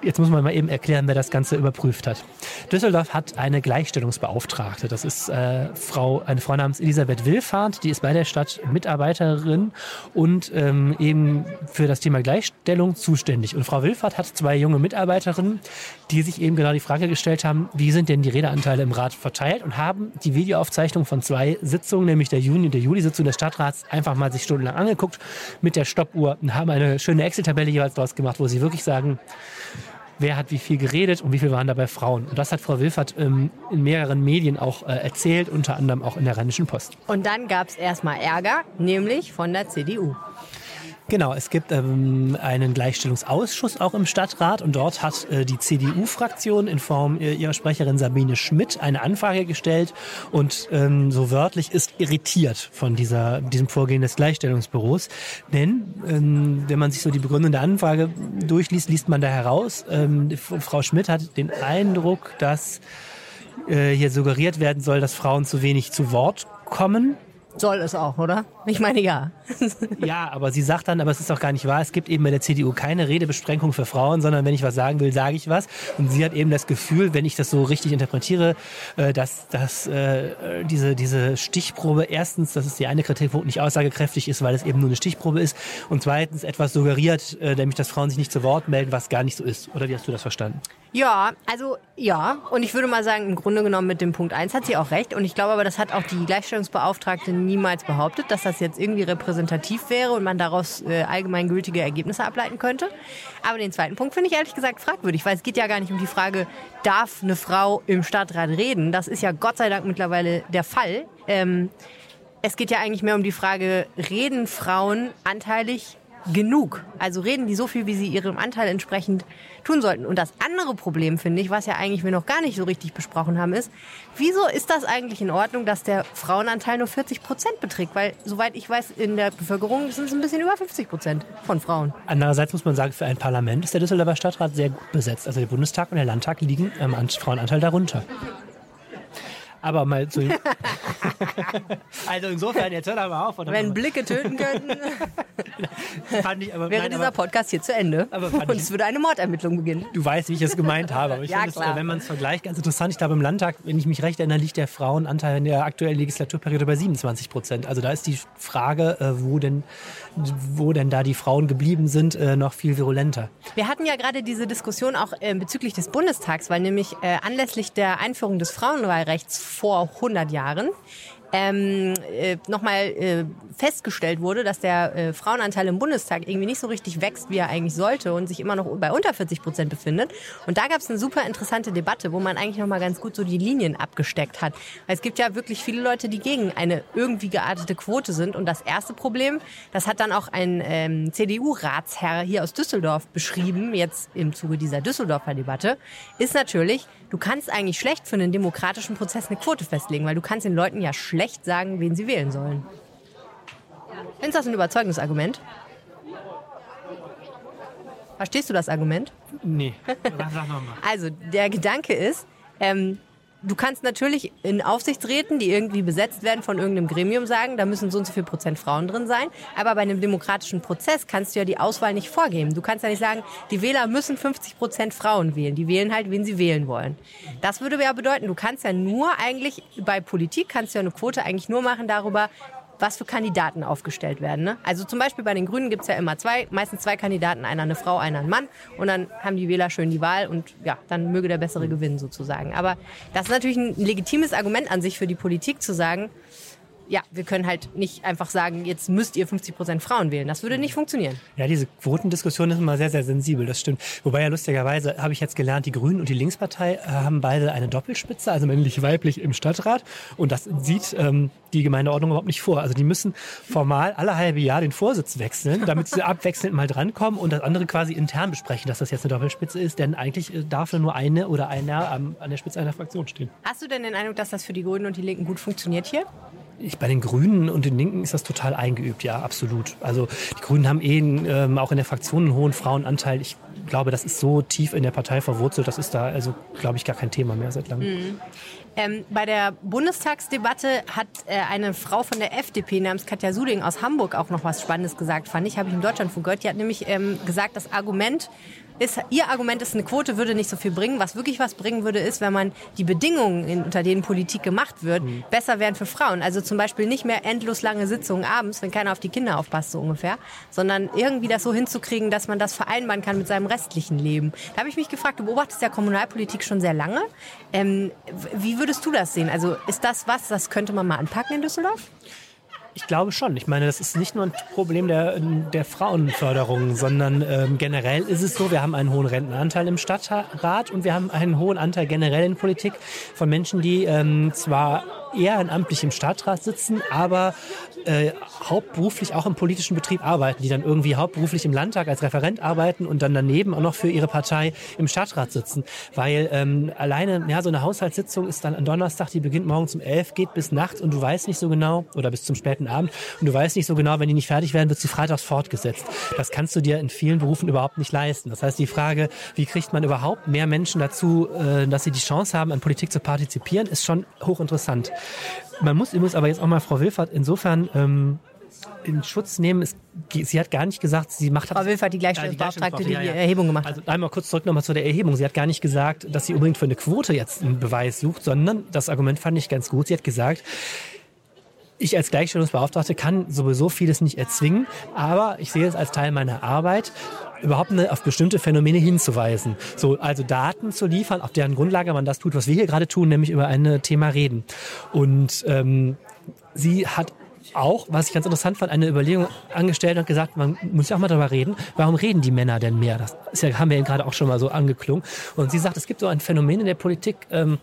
[SPEAKER 4] Jetzt muss man mal eben erklären, wer das Ganze überprüft hat. Düsseldorf hat eine Gleichstellungsbeauftragte. Das ist äh, Frau, eine Frau namens Elisabeth Willfahrt, die ist bei der Stadt Mitarbeiterin und ähm, eben für das Thema Gleichstellung zuständig. Und Frau Willfahrt hat zwei junge Mitarbeiterinnen, die sich eben genau die Frage gestellt haben, wie sind denn die Redeanteile im Rat verteilt und haben die Videoaufzeichnung von zwei Sitzungen, nämlich der Juni- und der Juli-Sitzung des Stadtrats, einfach mal sich stundenlang angeguckt mit der Stoppuhr und haben eine schöne Excel-Tabelle jeweils daraus gemacht, wo sie wirklich sagen, wer hat wie viel geredet und wie viel waren dabei Frauen. Und das hat Frau Wilfert ähm, in mehreren Medien auch äh, erzählt, unter anderem auch in der Rheinischen Post.
[SPEAKER 1] Und dann gab es erstmal Ärger, nämlich von der CDU.
[SPEAKER 4] Genau, es gibt ähm, einen Gleichstellungsausschuss auch im Stadtrat und dort hat äh, die CDU-Fraktion in Form äh, ihrer Sprecherin Sabine Schmidt eine Anfrage gestellt und ähm, so wörtlich ist irritiert von dieser, diesem Vorgehen des Gleichstellungsbüros. Denn ähm, wenn man sich so die Begründung der Anfrage durchliest, liest man da heraus, ähm, Frau Schmidt hat den Eindruck, dass äh, hier suggeriert werden soll, dass Frauen zu wenig zu Wort kommen.
[SPEAKER 1] Soll es auch, oder? Ich meine, ja.
[SPEAKER 4] Ja, aber sie sagt dann, aber es ist doch gar nicht wahr. Es gibt eben bei der CDU keine Redebeschränkung für Frauen, sondern wenn ich was sagen will, sage ich was. Und sie hat eben das Gefühl, wenn ich das so richtig interpretiere, äh, dass, dass äh, diese, diese Stichprobe erstens, dass es die eine Kritikpunkt nicht aussagekräftig ist, weil es eben nur eine Stichprobe ist. Und zweitens etwas suggeriert, äh, nämlich dass Frauen sich nicht zu Wort melden, was gar nicht so ist. Oder wie hast du das verstanden?
[SPEAKER 1] Ja, also ja. Und ich würde mal sagen, im Grunde genommen mit dem Punkt 1 hat sie auch recht. Und ich glaube aber, das hat auch die Gleichstellungsbeauftragte niemals behauptet, dass das jetzt irgendwie repräsentativ wäre und man daraus äh, allgemeingültige Ergebnisse ableiten könnte. Aber den zweiten Punkt finde ich ehrlich gesagt fragwürdig, weil es geht ja gar nicht um die Frage, darf eine Frau im Stadtrat reden? Das ist ja Gott sei Dank mittlerweile der Fall. Ähm, es geht ja eigentlich mehr um die Frage, reden Frauen anteilig genug? Also reden die so viel, wie sie ihrem Anteil entsprechend tun sollten? Und das andere Problem, finde ich, was ja eigentlich wir noch gar nicht so richtig besprochen haben, ist, wieso ist das eigentlich in Ordnung, dass der Frauenanteil nur 40 Prozent beträgt? Weil, soweit ich weiß, in der Bevölkerung sind es ein bisschen über 50 Prozent von Frauen.
[SPEAKER 4] Andererseits muss man sagen, für ein Parlament ist der Düsseldorfer Stadtrat sehr gut besetzt. Also der Bundestag und der Landtag liegen am An- Frauenanteil darunter. Aber mal zu. also insofern, jetzt hör doch mal auf. Oder
[SPEAKER 1] Wenn Blicke töten könnten,
[SPEAKER 4] fand ich, aber,
[SPEAKER 1] wäre
[SPEAKER 4] nein,
[SPEAKER 1] dieser
[SPEAKER 4] aber,
[SPEAKER 1] Podcast hier zu Ende. Und
[SPEAKER 4] ich-
[SPEAKER 1] es würde eine Mordermittlung beginnen.
[SPEAKER 4] Du weißt, wie ich es gemeint habe. Aber ich
[SPEAKER 1] Ja,
[SPEAKER 4] finde es, äh, wenn man es vergleicht, ganz interessant. Ich glaube, im Landtag, wenn ich mich recht erinnere, liegt der Frauenanteil in der aktuellen Legislaturperiode bei 27 Prozent. Also da ist die Frage, äh, wo denn, wo denn da die Frauen geblieben sind, äh, noch viel virulenter.
[SPEAKER 1] Wir hatten ja gerade diese Diskussion auch bezüglich des Bundestags, weil nämlich anlässlich der Einführung des Frauenwahlrechts vor 100 Jahren ähm, äh, nochmal äh, festgestellt wurde, dass der äh, Frauenanteil im Bundestag irgendwie nicht so richtig wächst, wie er eigentlich sollte und sich immer noch bei unter 40 Prozent befindet. Und da gab es eine super interessante Debatte, wo man eigentlich nochmal ganz gut so die Linien abgesteckt hat. Weil es gibt ja wirklich viele Leute, die gegen eine irgendwie geartete Quote sind. Und das erste Problem, das hat dann auch ein ähm, CDU-Ratsherr hier aus Düsseldorf beschrieben, jetzt im Zuge dieser Düsseldorfer Debatte, ist natürlich, du kannst eigentlich schlecht für einen demokratischen Prozess eine Quote festlegen, weil du kannst den Leuten ja schlecht sagen, wen sie wählen sollen. Findest du das ein überzeugendes Argument? Verstehst du das Argument?
[SPEAKER 4] Nee, sag nochmal.
[SPEAKER 1] Also der Gedanke ist, ähm, du kannst natürlich in Aufsichtsräten, die irgendwie besetzt werden von irgendeinem Gremium, sagen, da müssen so und so viel Prozent Frauen drin sein. Aber bei einem demokratischen Prozess kannst du ja die Auswahl nicht vorgeben. Du kannst ja nicht sagen, die Wähler müssen 50 Prozent Frauen wählen. Die wählen halt, wen sie wählen wollen. Das würde ja bedeuten, du kannst ja nur eigentlich, bei Politik kannst du ja eine Quote eigentlich nur machen darüber, was für Kandidaten aufgestellt werden. Ne? Also zum Beispiel bei den Grünen gibt's ja immer zwei, meistens zwei Kandidaten, einer eine Frau, einer ein Mann. Und dann haben die Wähler schön die Wahl und ja, dann möge der Bessere gewinnen sozusagen. Aber das ist natürlich ein legitimes Argument an sich für die Politik zu sagen, ja, wir können halt nicht einfach sagen, jetzt müsst ihr 50 Prozent Frauen wählen. Das würde nicht funktionieren.
[SPEAKER 4] Ja, diese Quotendiskussion ist immer sehr, sehr sensibel, das stimmt. Wobei ja lustigerweise habe ich jetzt gelernt, die Grünen und die Linkspartei äh, haben beide eine Doppelspitze, also männlich-weiblich im Stadtrat. Und das sieht ähm, die Gemeindeordnung überhaupt nicht vor. Also die müssen formal alle halbe Jahr den Vorsitz wechseln, damit sie abwechselnd mal drankommen und das andere quasi intern besprechen, dass das jetzt eine Doppelspitze ist. Denn eigentlich äh, darf nur eine oder einer an der Spitze einer Fraktion stehen.
[SPEAKER 1] Hast du denn den Eindruck, dass das für die Grünen und die Linken gut funktioniert hier?
[SPEAKER 4] Ich, bei den Grünen und den Linken ist das total eingeübt, ja, absolut. Also die Grünen haben eh ähm, auch in der Fraktion einen hohen Frauenanteil. Ich glaube, das ist so tief in der Partei verwurzelt, das ist da also, glaube ich, gar kein Thema mehr seit langem.
[SPEAKER 1] Ähm, bei der Bundestagsdebatte hat äh, eine Frau von der FDP namens Katja Suding aus Hamburg auch noch was Spannendes gesagt, fand ich, habe ich im Deutschlandfunk gehört. Die hat nämlich ähm, gesagt, das Argument ist, ihr Argument ist, eine Quote würde nicht so viel bringen. Was wirklich was bringen würde, ist, wenn man die Bedingungen, in, unter denen Politik gemacht wird, besser wären für Frauen. Also zum Beispiel nicht mehr endlos lange Sitzungen abends, wenn keiner auf die Kinder aufpasst, so ungefähr, sondern irgendwie das so hinzukriegen, dass man das vereinbaren kann mit seinem restlichen Leben. Da habe ich mich gefragt, du beobachtest ja Kommunalpolitik schon sehr lange. Ähm, wie würdest du das sehen? Also ist das was, das könnte man mal anpacken in Düsseldorf?
[SPEAKER 4] Ich glaube schon. Ich meine, das ist nicht nur ein Problem der, der Frauenförderung, sondern ähm, generell ist es so, wir haben einen hohen Rentenanteil im Stadtrat und wir haben einen hohen Anteil generell in Politik von Menschen, die ähm, zwar ehrenamtlich im Stadtrat sitzen, aber äh, hauptberuflich auch im politischen Betrieb arbeiten, die dann irgendwie hauptberuflich im Landtag als Referent arbeiten und dann daneben auch noch für ihre Partei im Stadtrat sitzen. Weil ähm, alleine, ja, so eine Haushaltssitzung ist dann am Donnerstag, die beginnt morgens um elf, geht bis nachts und du weißt nicht so genau, oder bis zum späten Abend, und du weißt nicht so genau, wenn die nicht fertig werden, wird sie freitags fortgesetzt. Das kannst du dir in vielen Berufen überhaupt nicht leisten. Das heißt, die Frage, wie kriegt man überhaupt mehr Menschen dazu, äh, dass sie die Chance haben, an Politik zu partizipieren, ist schon hochinteressant. Man muss übrigens aber jetzt auch mal Frau Wilfert insofern ähm, in Schutz nehmen. Es, sie hat gar nicht gesagt, sie macht
[SPEAKER 1] Frau Wilfert, die Gleichstellungsbeauftragte, die die Erhebung gemacht hat.
[SPEAKER 4] Also einmal kurz zurück nochmal zu der Erhebung. Sie hat gar nicht gesagt, dass sie unbedingt für eine Quote jetzt einen Beweis sucht, sondern das Argument fand ich ganz gut. Sie hat gesagt, ich als Gleichstellungsbeauftragte kann sowieso vieles nicht erzwingen, aber ich sehe es als Teil meiner Arbeit, überhaupt eine, auf bestimmte Phänomene hinzuweisen. So, also Daten zu liefern, auf deren Grundlage man das tut, was wir hier gerade tun, nämlich über ein Thema reden. Und ähm, sie hat auch, was ich ganz interessant fand, eine Überlegung angestellt und gesagt, man muss ja auch mal darüber reden, warum reden die Männer denn mehr? Das ist ja, haben wir eben gerade auch schon mal so angeklungen. Und sie sagt, es gibt so ein Phänomen in der Politik, ähm,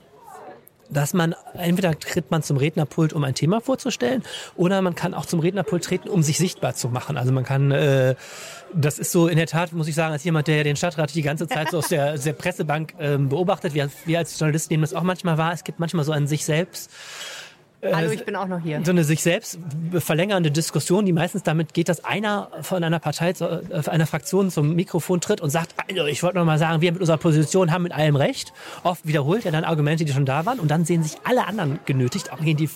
[SPEAKER 4] dass man entweder tritt man zum Rednerpult, um ein Thema vorzustellen, oder man kann auch zum Rednerpult treten, um sich sichtbar zu machen. Also man kann, äh, das ist so in der Tat, muss ich sagen, als jemand, der den Stadtrat die ganze Zeit so aus der, der Pressebank ähm, beobachtet, wir, wir als Journalisten nehmen das auch manchmal wahr. Es gibt manchmal so an sich selbst
[SPEAKER 1] Hallo, ich bin auch noch hier.
[SPEAKER 4] so eine sich selbst verlängernde Diskussion, die meistens damit geht, dass einer von einer Partei, zu, äh, einer Fraktion zum Mikrofon tritt und sagt, also ich wollte noch mal sagen, wir mit unserer Position haben mit allem recht. Oft wiederholt er dann Argumente, die schon da waren und dann sehen sich alle anderen genötigt, auch die, die,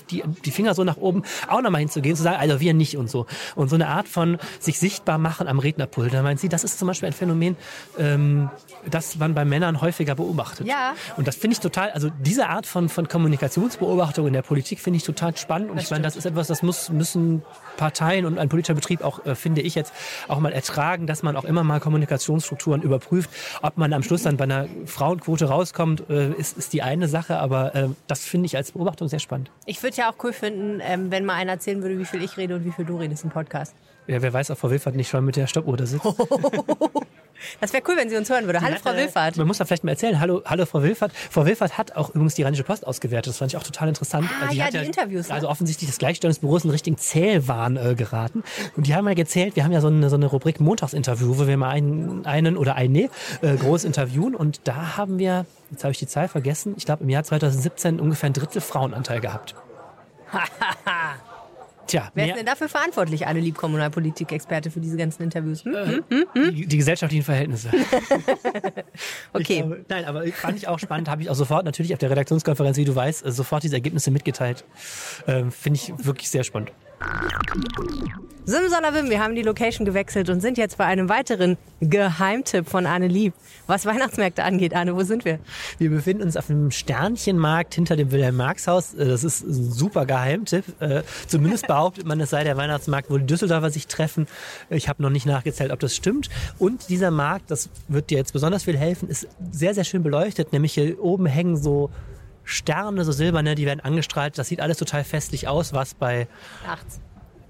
[SPEAKER 4] die Finger so nach oben, auch noch mal hinzugehen, zu sagen, also wir nicht und so. Und so eine Art von sich sichtbar machen am Rednerpult. Da meint sie, das ist zum Beispiel ein Phänomen, ähm, das man bei Männern häufiger beobachtet.
[SPEAKER 1] Ja.
[SPEAKER 4] Und das finde ich total, also diese Art von, von Kommunikationsbeobachtung in der Politik finde ich total spannend. Und ich meine, das ist etwas, das muss, müssen Parteien und ein politischer Betrieb auch, äh, finde ich jetzt, auch mal ertragen, dass man auch immer mal Kommunikationsstrukturen überprüft. Ob man am Schluss dann bei einer Frauenquote rauskommt, äh, ist, ist die eine Sache, aber äh, das finde ich als Beobachtung sehr spannend.
[SPEAKER 1] Ich würde ja auch cool finden, ähm, wenn mal einer erzählen würde, wie viel ich rede und wie viel du redest im Podcast.
[SPEAKER 4] Ja, wer weiß, ob Frau Wilfert nicht schon mit der Stoppuhr da sitzt.
[SPEAKER 1] Das wäre cool, wenn sie uns hören würde. Hallo, Frau Wilfahrt.
[SPEAKER 4] Man muss da vielleicht mal erzählen. Hallo, hallo Frau Wilfert. Frau Wilfert hat auch übrigens die Rheinische Post ausgewertet. Das fand ich auch total interessant.
[SPEAKER 1] Ah, ja, die Interviews, ne?
[SPEAKER 4] Also offensichtlich das Gleichstellungsbüro ist in richtigen Zählwahn äh, geraten. Und die haben mal gezählt, wir haben ja so eine, so eine Rubrik Montagsinterview, wo wir mal einen, einen oder eine äh, groß interviewen. Und da haben wir, jetzt habe ich die Zahl vergessen, ich glaube im Jahr 2017 ungefähr ein Drittel Frauenanteil gehabt. Tja,
[SPEAKER 1] Wer ist denn dafür verantwortlich, alle Liebkommunalpolitik-Experte für diese ganzen Interviews? Hm?
[SPEAKER 4] die, die gesellschaftlichen Verhältnisse.
[SPEAKER 1] Okay.
[SPEAKER 4] Glaube, nein, aber fand ich auch spannend, habe ich auch sofort natürlich auf der Redaktionskonferenz, wie du weißt, äh, sofort diese Ergebnisse mitgeteilt. Ähm, Finde ich wirklich sehr spannend.
[SPEAKER 1] Simsalabim, wir haben die Location gewechselt und sind jetzt bei einem weiteren Geheimtipp von Anne Lieb. Was Weihnachtsmärkte angeht, Anne, wo sind wir?
[SPEAKER 4] Wir befinden uns auf dem Sternchenmarkt hinter dem Wilhelm-Marx-Haus. Äh, Das ist ein super Geheimtipp. Äh, Zumindest behauptet man, es sei der Weihnachtsmarkt, wo die Düsseldorfer sich treffen. Ich habe noch nicht nachgezählt, ob das stimmt. Und dieser Markt, das wird dir jetzt besonders viel helfen, ist sehr, sehr schön beleuchtet. Nämlich hier oben hängen so Sterne, so silberne, die werden angestrahlt. Das sieht alles total festlich aus, was bei
[SPEAKER 1] Nachts.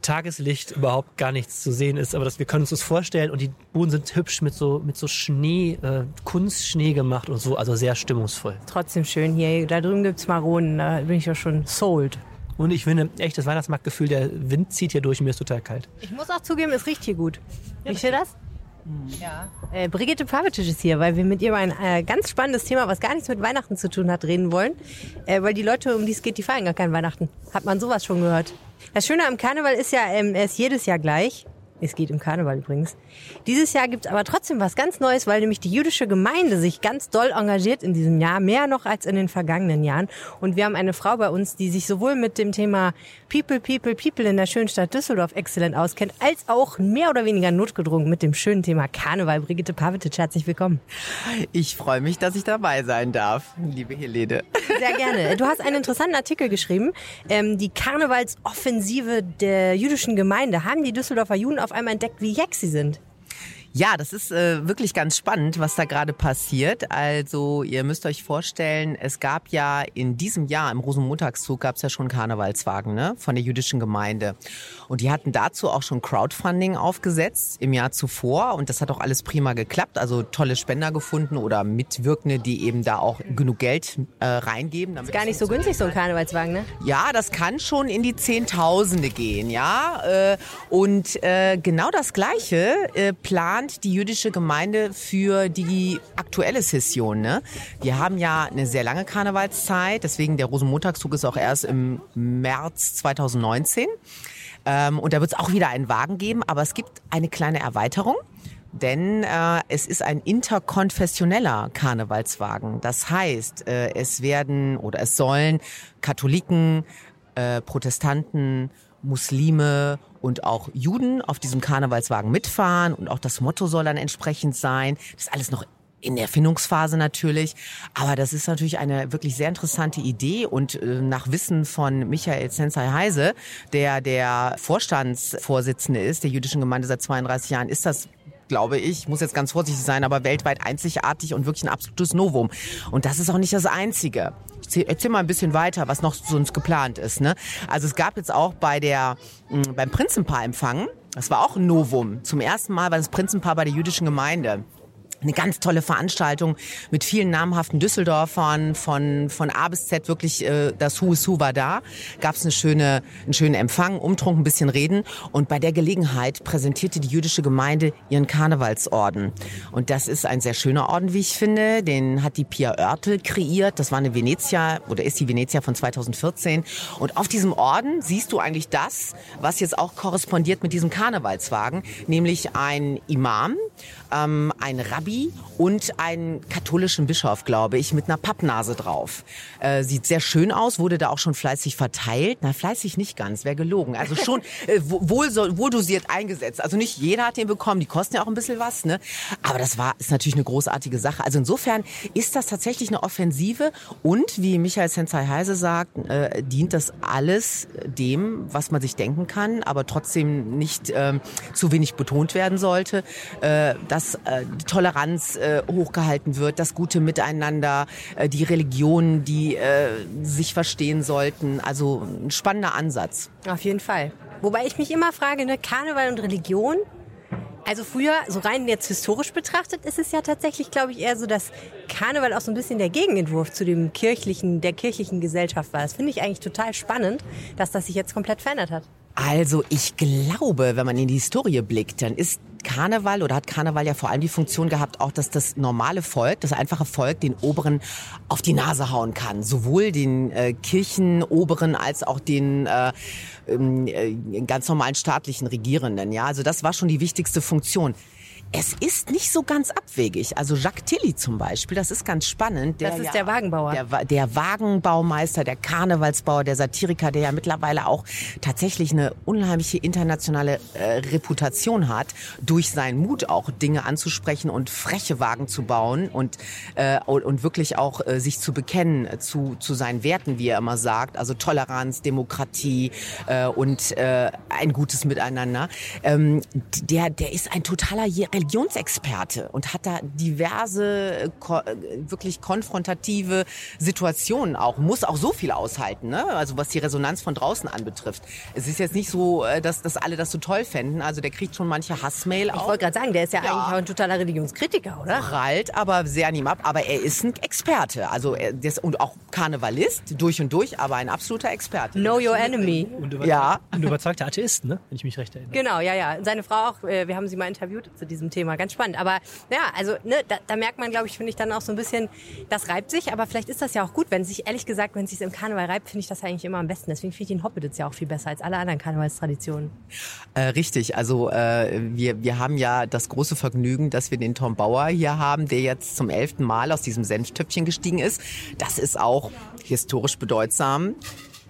[SPEAKER 4] Tageslicht überhaupt gar nichts zu sehen ist, aber das, wir können uns das vorstellen und die Buden sind hübsch mit so, mit so Schnee, äh, Kunstschnee gemacht und so, also sehr stimmungsvoll.
[SPEAKER 1] Trotzdem schön hier. Da drüben gibt's Maronen, da bin ich ja schon sold.
[SPEAKER 4] Und ich finde, echt das Weihnachtsmarktgefühl, der Wind zieht hier durch, mir ist total kalt.
[SPEAKER 1] Ich muss auch zugeben, es riecht hier gut. Riecht ihr das? Ja. Äh, Brigitte Pavicic ist hier, weil wir mit ihr über ein äh, ganz spannendes Thema, was gar nichts mit Weihnachten zu tun hat, reden wollen. Äh, weil die Leute, um die es geht, die feiern gar kein Weihnachten. Hat man sowas schon gehört. Das Schöne am Karneval ist ja, ähm, er ist jedes Jahr gleich. Es geht im Karneval übrigens. Dieses Jahr gibt's aber trotzdem was ganz Neues, weil nämlich die jüdische Gemeinde sich ganz doll engagiert in diesem Jahr, mehr noch als in den vergangenen Jahren. Und wir haben eine Frau bei uns, die sich sowohl mit dem Thema People, People, People in der schönen Stadt Düsseldorf exzellent auskennt, als auch mehr oder weniger notgedrungen mit dem schönen Thema Karneval. Brigitte Pavitic, herzlich willkommen.
[SPEAKER 6] Ich freue mich, dass ich dabei sein darf, liebe Helene.
[SPEAKER 1] Sehr gerne. Du hast einen interessanten Artikel geschrieben. Ähm, die Karnevalsoffensive der jüdischen Gemeinde haben die Düsseldorfer Juden auf einmal entdeckt, wie jeck sie sind.
[SPEAKER 6] Ja, das ist äh, wirklich ganz spannend, was da gerade passiert. Also ihr müsst euch vorstellen, es gab ja in diesem Jahr im Rosenmontagszug gab es ja schon Karnevalswagen ne, von der jüdischen Gemeinde. Und die hatten dazu auch schon Crowdfunding aufgesetzt im Jahr zuvor. Und das hat auch alles prima geklappt. Also tolle Spender gefunden oder Mitwirkende, die eben da auch genug Geld äh, reingeben. damit
[SPEAKER 1] Gar nicht so günstig, so ein Karnevalswagen, ne?
[SPEAKER 6] Ja, das kann schon in die Zehntausende gehen, ja. Äh, Und äh, genau das Gleiche äh, plant die jüdische Gemeinde für die aktuelle Session. Ne? Wir haben ja eine sehr lange Karnevalszeit, deswegen der Rosenmontagszug ist auch erst im März 2019. Ähm, Und da wird es auch wieder einen Wagen geben, aber es gibt eine kleine Erweiterung. Denn äh, es ist ein interkonfessioneller Karnevalswagen. Das heißt, äh, es werden oder es sollen Katholiken, äh, Protestanten, Muslime und auch Juden auf diesem Karnevalswagen mitfahren und auch das Motto soll dann entsprechend sein. Das ist alles noch in der Findungsphase natürlich. Aber das ist natürlich eine wirklich sehr interessante Idee und äh, nach Wissen von Michael Sensei Heise, der der Vorstandsvorsitzende ist der jüdischen Gemeinde seit 32 Jahren, ist das glaube ich, muss jetzt ganz vorsichtig sein, aber weltweit einzigartig und wirklich ein absolutes Novum. Und das ist auch nicht das Einzige. Ich erzähl, mal ein bisschen weiter, was noch sonst geplant ist. Ne? Also es gab jetzt auch bei der, mh, beim Prinzenpaar-Empfang, das war auch ein Novum. Zum ersten Mal war das Prinzenpaar bei der jüdischen Gemeinde eine ganz tolle Veranstaltung mit vielen namhaften Düsseldorfern von von A bis Z. Wirklich äh, das Who is Who war da. Gab es eine schöne einen schönen Empfang Umtrunk ein bisschen reden. Und bei der Gelegenheit präsentierte die jüdische Gemeinde ihren Karnevalsorden. Und das ist ein sehr schöner Orden wie ich finde. Den hat die Pia Oertel kreiert. Das war eine Venezia oder ist die Venezia von 2014 und auf diesem Orden siehst du eigentlich das was jetzt auch korrespondiert mit diesem Karnevalswagen nämlich ein Imam ähm, ein Rabbi und einen katholischen Bischof, glaube ich, mit einer Pappnase drauf. Äh, sieht sehr schön aus, wurde da auch schon fleißig verteilt. Na, fleißig nicht ganz, wäre gelogen. Also schon äh, wohl, wohl dosiert eingesetzt. Also nicht jeder hat den bekommen, die kosten ja auch ein bisschen was, ne? Aber das war, ist natürlich eine großartige Sache. Also insofern ist das tatsächlich eine Offensive und, wie Michael Sensei Heise sagt, äh, dient das alles dem, was man sich denken kann, aber trotzdem nicht ähm, zu wenig betont werden sollte. Äh, dass äh, die Toleranz äh, hochgehalten wird, das gute Miteinander, äh, die Religionen, die äh, sich verstehen sollten. Also ein spannender Ansatz.
[SPEAKER 1] Auf jeden Fall. Wobei ich mich immer frage, ne, Karneval und Religion. Also früher, so rein jetzt historisch betrachtet, ist es ja tatsächlich, glaube ich, eher so, dass Karneval auch so ein bisschen der Gegenentwurf zu dem kirchlichen, der kirchlichen Gesellschaft war. Das finde ich eigentlich total spannend, dass das sich jetzt komplett verändert hat.
[SPEAKER 6] Also ich glaube, wenn man in die Historie blickt, dann ist Karneval oder hat Karneval ja vor allem die Funktion gehabt, auch dass das normale Volk, das einfache Volk, den Oberen auf die Nase hauen kann. Sowohl den äh, Kirchenoberen als auch den äh, äh, ganz normalen staatlichen Regierenden. Ja, also das war schon die wichtigste Funktion. Es ist nicht so ganz abwegig. Also Jacques Tilly zum Beispiel, das ist ganz spannend.
[SPEAKER 1] Das ist der Wagenbauer.
[SPEAKER 6] Der, der Wagenbaumeister, der Karnevalsbauer, der Satiriker, der ja mittlerweile auch tatsächlich eine unheimliche internationale äh, Reputation hat, durch seinen Mut auch Dinge anzusprechen und freche Wagen zu bauen und, äh, und wirklich auch äh, sich zu bekennen zu, zu seinen Werten, wie er immer sagt. Also Toleranz, Demokratie äh, und äh, ein gutes Miteinander. Ähm, der, der ist ein totaler Religionsexperte und hat da diverse, ko wirklich konfrontative Situationen auch, muss auch so viel aushalten, ne? also was die Resonanz von draußen anbetrifft. Es ist jetzt nicht so, äh, dass, dass alle das so toll fänden, also der kriegt schon manche Hassmail auch.
[SPEAKER 1] Ich wollte gerade sagen, der ist ja, ja, eigentlich auch ein totaler Religionskritiker, oder?
[SPEAKER 6] Prallt, aber sehr an ihm ab, aber er ist ein Experte, also er, das, und auch Karnevalist, durch und durch, aber ein absoluter Experte.
[SPEAKER 1] Know your enemy.
[SPEAKER 4] Und überzeugter,
[SPEAKER 6] Ja.
[SPEAKER 4] und überzeugter Atheist, ne? wenn ich mich recht erinnere.
[SPEAKER 1] Genau, ja, ja. Seine Frau auch, äh, wir haben sie mal interviewt zu diesem Thema. Ganz spannend. Aber ja, also ne, da, da merkt man, glaube ich, finde ich dann auch so ein bisschen, das reibt sich, aber vielleicht ist das ja auch gut, wenn sich, ehrlich gesagt, wenn es sich im Karneval reibt, finde ich das eigentlich immer am besten. Deswegen finde ich den jetzt ja auch viel besser als alle anderen Karnevalstraditionen.
[SPEAKER 6] Äh, richtig, also äh, wir, wir haben ja das große Vergnügen, dass wir den Tom Bauer hier haben, der jetzt zum elften Mal aus diesem Senftöpfchen gestiegen ist. Das ist auch historisch bedeutsam.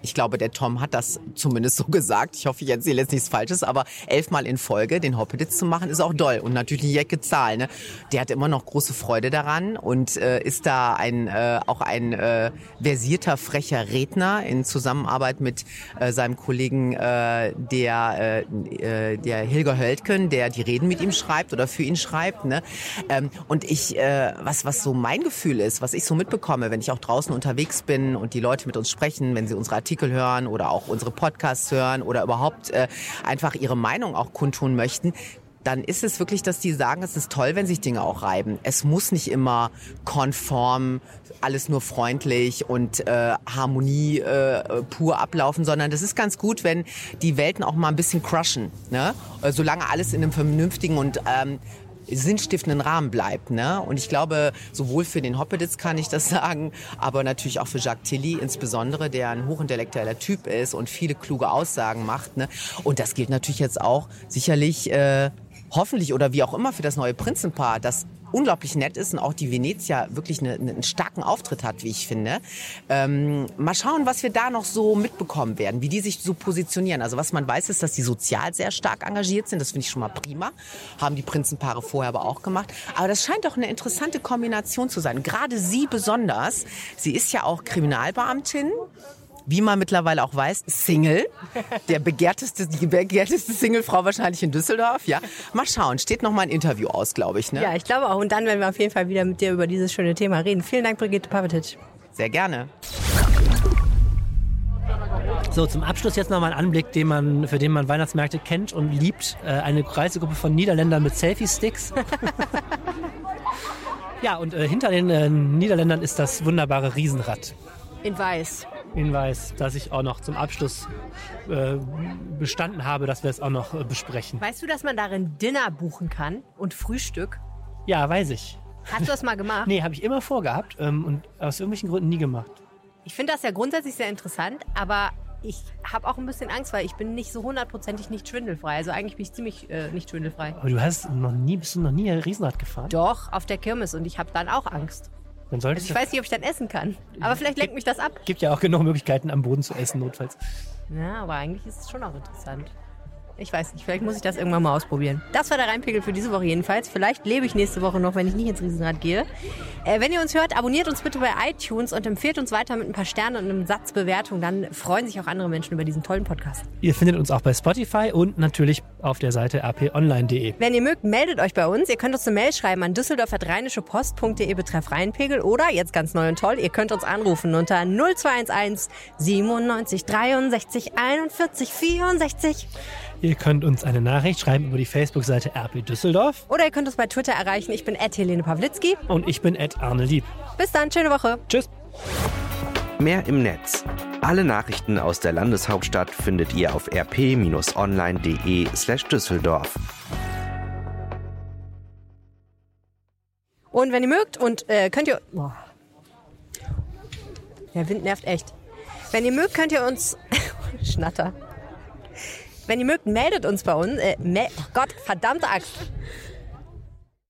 [SPEAKER 6] Ich glaube, der Tom hat das zumindest so gesagt. Ich hoffe, ich erzähle jetzt nichts Falsches, aber elfmal in Folge den Hoppeditz zu machen, ist auch doll. Und natürlich eine Jacke Zahl. Ne? Der hat immer noch große Freude daran und äh, ist da ein äh, auch ein äh, versierter, frecher Redner in Zusammenarbeit mit äh, seinem Kollegen, äh, der, äh, äh, der Hilger Höldken, der die Reden mit ihm schreibt oder für ihn schreibt. Ne? Ähm, und ich, äh, was, was so mein Gefühl ist, was ich so mitbekomme, wenn ich auch draußen unterwegs bin und die Leute mit uns sprechen, wenn sie unsere hören oder auch unsere Podcasts hören oder überhaupt äh, einfach ihre Meinung auch kundtun möchten, dann ist es wirklich, dass die sagen, es ist toll, wenn sich Dinge auch reiben. Es muss nicht immer konform, alles nur freundlich und äh, Harmonie äh, pur ablaufen, sondern das ist ganz gut, wenn die Welten auch mal ein bisschen crushen. Ne? Äh, Solange alles in einem vernünftigen und ähm, sinnstiftenden Rahmen bleibt. Ne? Und ich glaube, sowohl für den Hoppeditz kann ich das sagen, aber natürlich auch für Jacques Tilly insbesondere, der ein hochintellektueller Typ ist und viele kluge Aussagen macht. Ne? Und das gilt natürlich jetzt auch sicherlich, äh, hoffentlich oder wie auch immer für das neue Prinzenpaar, das unglaublich nett ist und auch die Venezia wirklich eine, einen starken Auftritt hat, wie ich finde. Ähm, mal schauen, was wir da noch so mitbekommen werden, wie die sich so positionieren. Also was man weiß, ist, dass die sozial sehr stark engagiert sind. Das finde ich schon mal prima. Haben die Prinzenpaare vorher aber auch gemacht. Aber das scheint doch eine interessante Kombination zu sein. Gerade sie besonders. Sie ist ja auch Kriminalbeamtin wie man mittlerweile auch weiß, Single. Der begehrteste, die begehrteste Singlefrau wahrscheinlich in Düsseldorf. Ja, mal schauen. Steht noch mal ein Interview aus, glaube ich. Ne?
[SPEAKER 1] Ja, ich glaube auch. Und dann werden wir auf jeden Fall wieder mit dir über dieses schöne Thema reden. Vielen Dank, Brigitte Pavetic.
[SPEAKER 6] Sehr gerne.
[SPEAKER 4] So, zum Abschluss jetzt nochmal ein Anblick, den man, für den man Weihnachtsmärkte kennt und liebt. Äh, eine Reisegruppe von Niederländern mit Selfie-Sticks. ja, und äh, hinter den äh, Niederländern ist das wunderbare Riesenrad.
[SPEAKER 1] In weiß.
[SPEAKER 4] Hinweis, dass ich auch noch zum Abschluss äh, bestanden habe, dass wir es auch noch äh, besprechen.
[SPEAKER 1] Weißt du, dass man darin Dinner buchen kann und Frühstück?
[SPEAKER 4] Ja, weiß ich.
[SPEAKER 1] Hast du das mal gemacht?
[SPEAKER 4] Nee, habe ich immer vorgehabt ähm, und aus irgendwelchen Gründen nie gemacht.
[SPEAKER 1] Ich finde das ja grundsätzlich sehr interessant, aber ich habe auch ein bisschen Angst, weil ich bin nicht so hundertprozentig nicht schwindelfrei. Also eigentlich bin ich ziemlich äh, nicht schwindelfrei.
[SPEAKER 4] Aber du hast noch nie, bist du noch nie Riesenrad gefahren?
[SPEAKER 1] Doch, auf der Kirmes und ich habe dann auch Angst.
[SPEAKER 4] Dann
[SPEAKER 1] Also ich weiß nicht, ob ich dann essen kann. Aber vielleicht lenkt mich das ab.
[SPEAKER 4] Gibt ja auch genug Möglichkeiten, am Boden zu essen, notfalls.
[SPEAKER 1] Ja, aber eigentlich ist es schon auch interessant. Ich weiß nicht, vielleicht muss ich das irgendwann mal ausprobieren. Das war der Reinpegel für diese Woche jedenfalls. Vielleicht lebe ich nächste Woche noch, wenn ich nicht ins Riesenrad gehe. Äh, wenn ihr uns hört, abonniert uns bitte bei iTunes und empfehlt uns weiter mit ein paar Sternen und einem Satz Bewertung. Dann freuen sich auch andere Menschen über diesen tollen Podcast.
[SPEAKER 4] Ihr findet uns auch bei Spotify und natürlich auf der Seite rponline.de.
[SPEAKER 1] Wenn ihr mögt, meldet euch bei uns. Ihr könnt uns eine Mail schreiben an düsseldorf.rheinische-post.de betreff Rheinpegel oder, jetzt ganz neu und toll, ihr könnt uns anrufen unter 0211 97 63 41 64.
[SPEAKER 4] Ihr könnt uns eine Nachricht schreiben über die Facebook-Seite RP Düsseldorf
[SPEAKER 1] Oder ihr könnt uns bei Twitter erreichen. Ich bin Helene Pawlitzki.
[SPEAKER 4] und ich bin Ed Arne Lieb.
[SPEAKER 1] Bis dann, schöne Woche.
[SPEAKER 4] Tschüss.
[SPEAKER 5] Mehr im Netz. Alle Nachrichten aus der Landeshauptstadt findet ihr auf rp-online.de slash Düsseldorf.
[SPEAKER 1] Und wenn ihr mögt und äh, könnt ihr... Boah. Der Wind nervt echt. Wenn ihr mögt, könnt ihr uns... Schnatter. Wenn ihr mögt, meldet uns bei uns. Äh, oh Gott, verdammte Axt.